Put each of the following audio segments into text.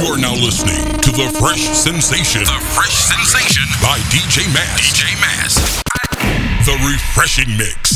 You are now listening to The Fresh Sensation. The Fresh Sensation by DJ Mass. DJ Mass. The Refreshing Mix.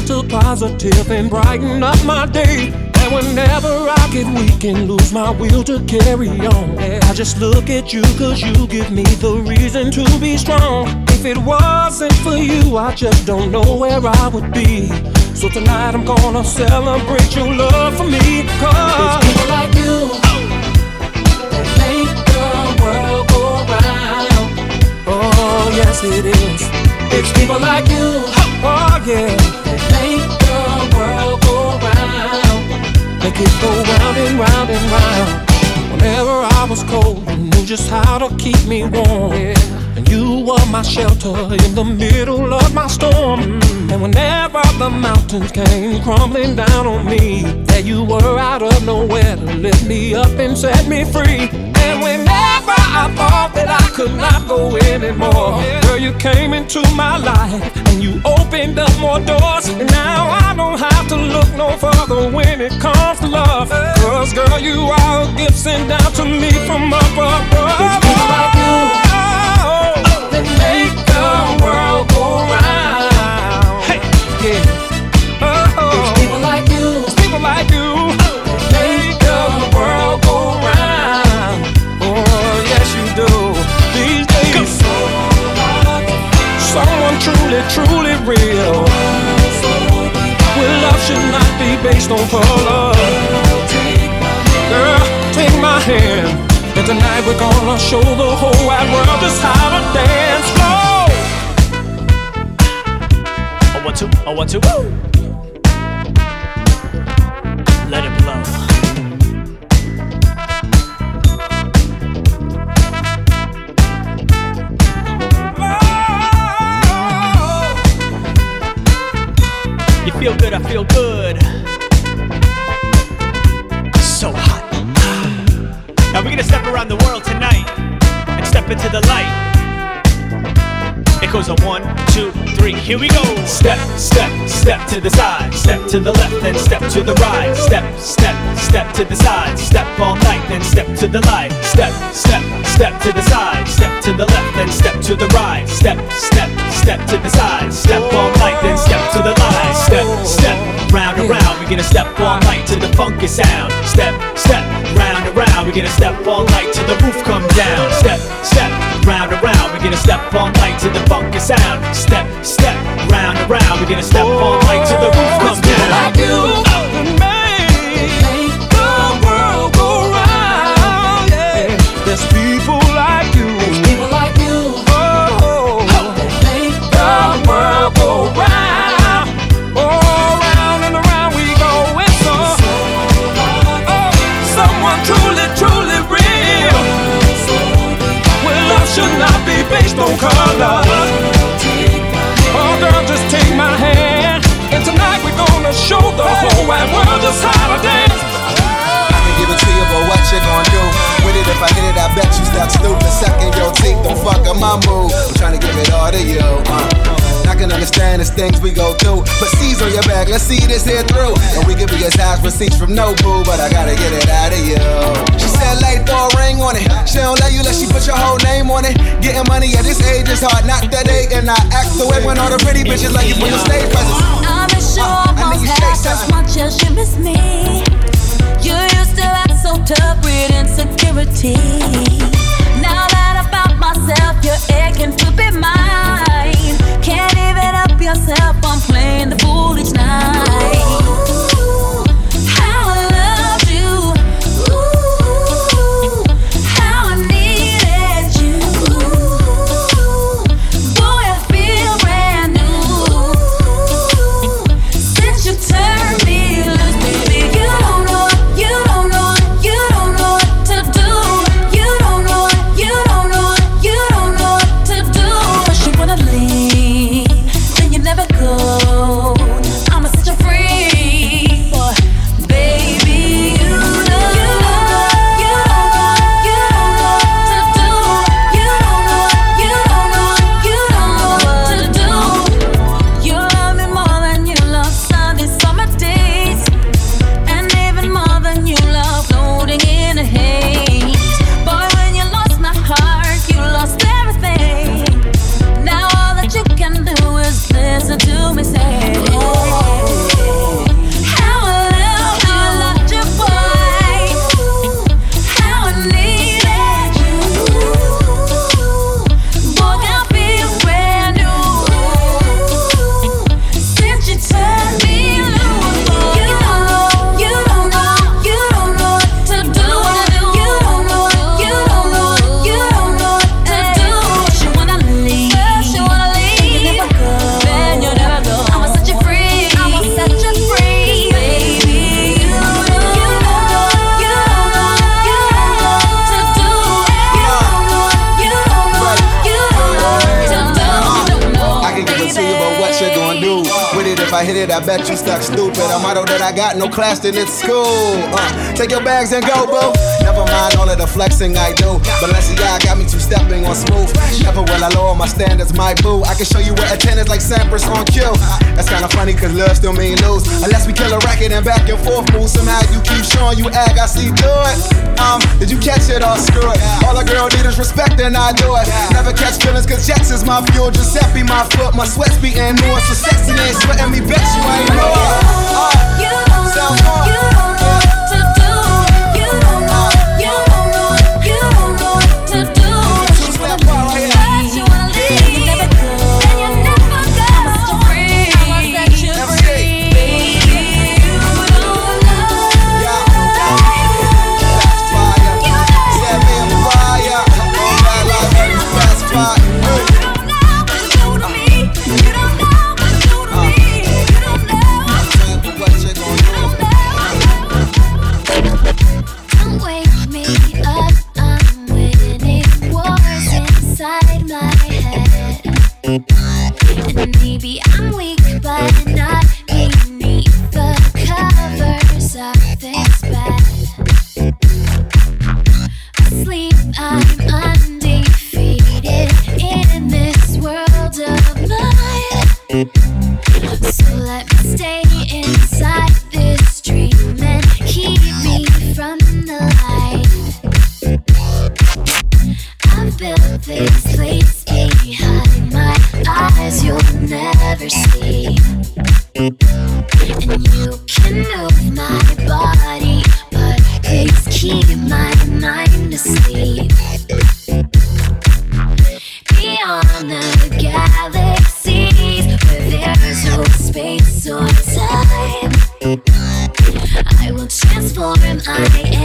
Negative positive and brighten up my day. And whenever I get weak and lose my will to carry on, I just look at you cause you give me the reason to be strong. If it wasn't for you, I just don't know where I would be. So tonight I'm gonna celebrate your love for me. Cause it's people like you that make the world go round. Oh, yes, it is. It's people like you Oh yeah, that make the world go round, make it go round and round and round. Whenever I was cold, you knew just how to keep me warm. And you were my shelter in the middle of my storm. Mm. And whenever the mountains came crumbling down on me, there you were out of nowhere to lift me up and set me free. And whenever I thought that I could not go anymore, girl, you came into my life and you opened up more doors. And now I don't have to look no further when it comes to love. Cause, girl, you are a gift sent down to me from up above. It's people like you that make the world go round. Should not be based on color. Girl, take my hand. And tonight we're gonna show the whole wide world just how to dance floor. Oh, one, two, oh, one, two, woo! Let it blow. Good, I feel good. So hot. Now we're gonna step around the world tonight and step into the light. It goes on one, two, three, here we go. Step, step, step to the side, step to the left, then step to the right. Step, step, step to the side, step all night, then step to the light. Step, step, step to the side, step to the left, then step to the right. Step, step, step to the side, step all night, then step to the light. Step, step, round and round, we're gonna step all night to the funky sound. Step, step, round and round, we're gonna step all night till the roof come down. Step, step, round and round, we're gonna step all night to the funky sound. Step, step, round and round, we're gonna step all night till the roof come down. Like world just dance. I can give it to you, but what you gonna do with it? If I hit it, I bet you stop stupid. Sucking your teeth, don't fuck up my mood. I'm trying to give it all to you. Uh. I can understand it's things we go through. But C's on your back, let's see this here through. And we can be as high as receipts from no boo, but I gotta get it out of you. She said, lay throw a ring on it. She don't let you let she put your whole name on it. Getting money at this age is hard, not that age. And I act the way when all the pretty bitches like you for your stage presence. I miss you Uh, almost half as much as you miss me. You used to act so tough with insecurity. Now that I found myself, you're aching to be mine. Can't even help yourself, I'm playing the fool each night. How I got, no class, then it's school. Uh, take your bags and go, boo. Never mind all of the flexing I do. Balenciaga got me two stepping on smooth. Never will I lower my standards, my boo. I can show you what attendance like Sampras on cue. That's kinda funny, cause love still mean lose. Unless we kill a racket and back and forth move. Somehow you keep showing you act, I see do it. Um, did you catch it or screw it? All a girl need is respect and I do it. Never catch feelings cause Jax is my fuel. Giuseppe my foot, my sweat's beating more. So sexy ain't sweating me, bet you ain't know it. Uh, You don't and you can move my body, but it's keeping my mind asleep. Beyond the galaxies, where there's no space or time, I will transform. I.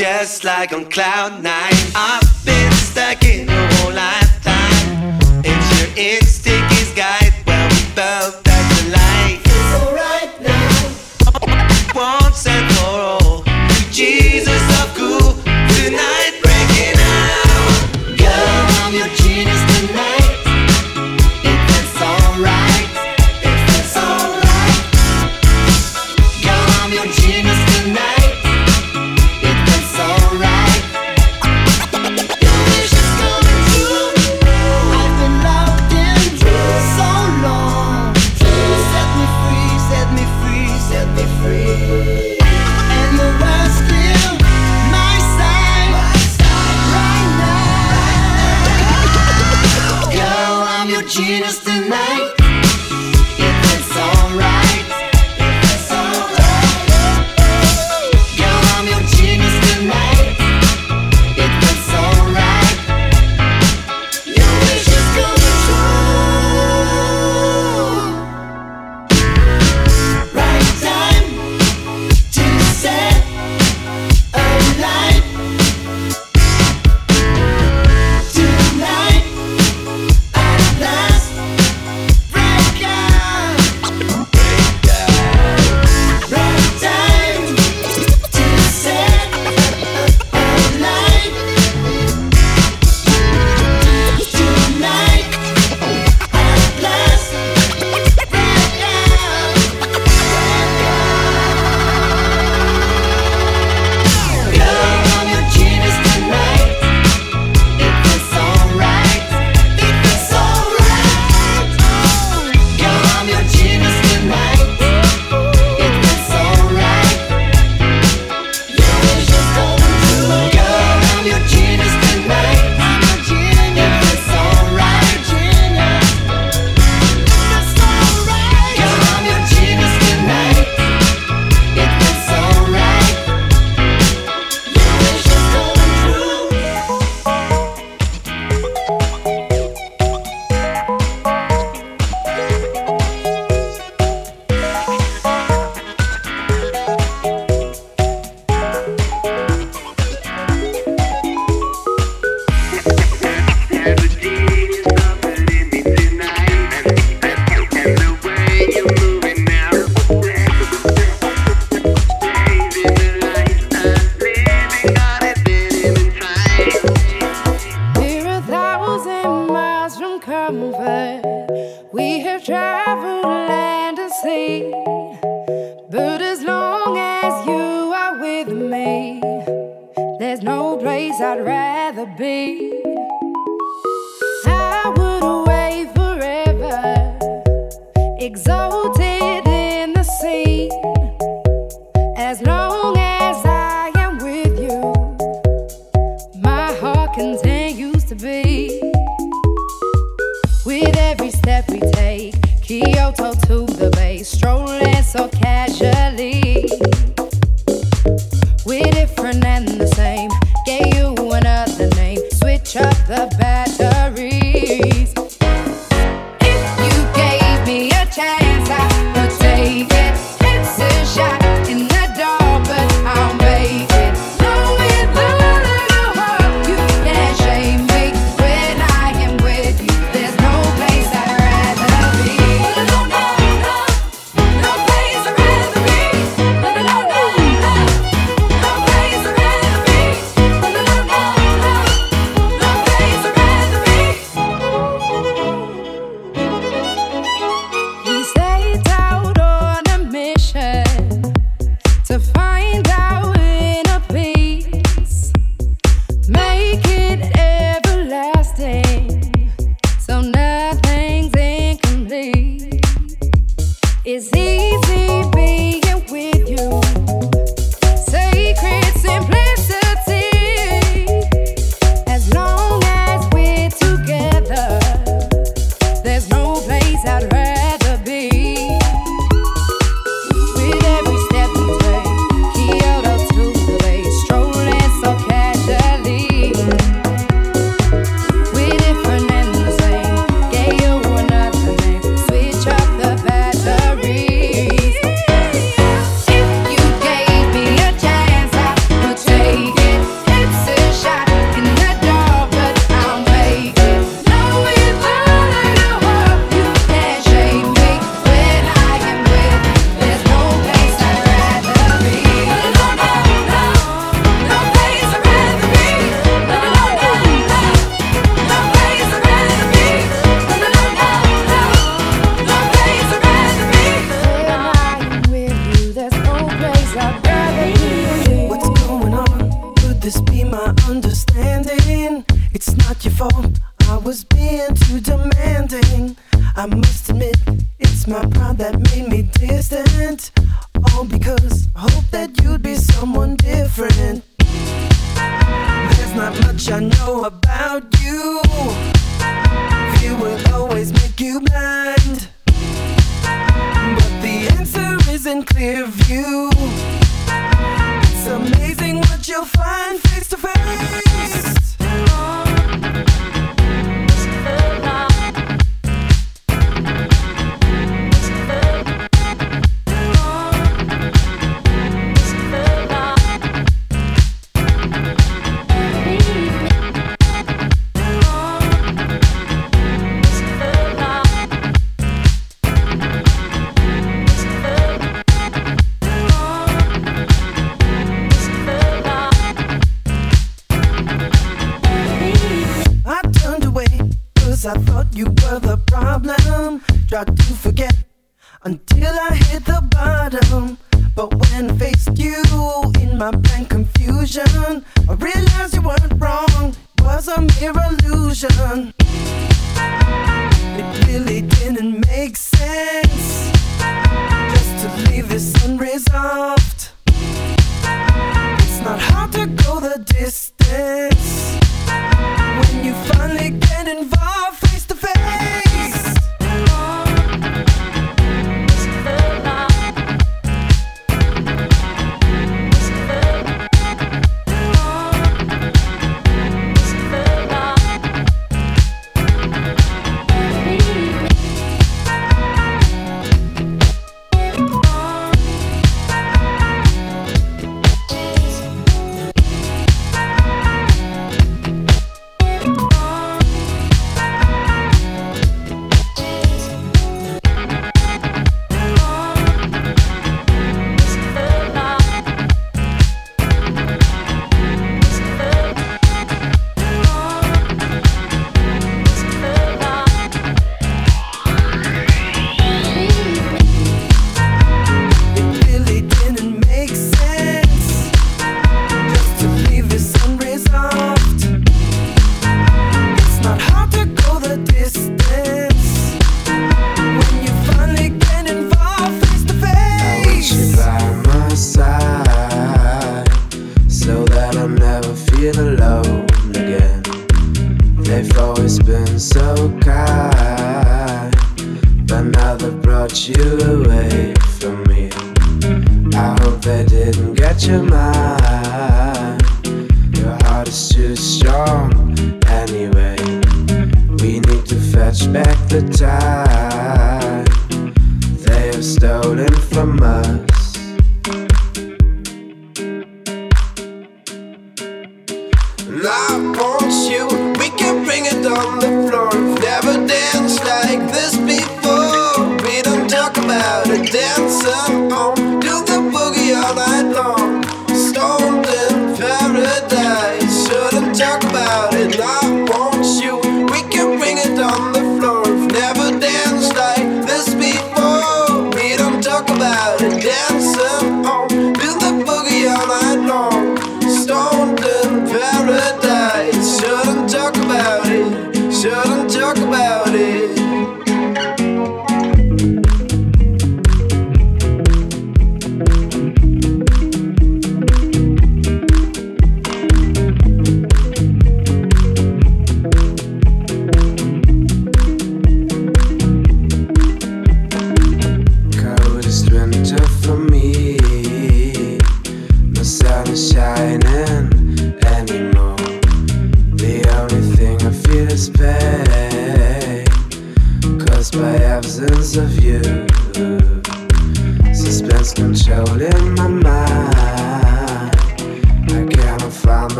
just like on cloud nine. I've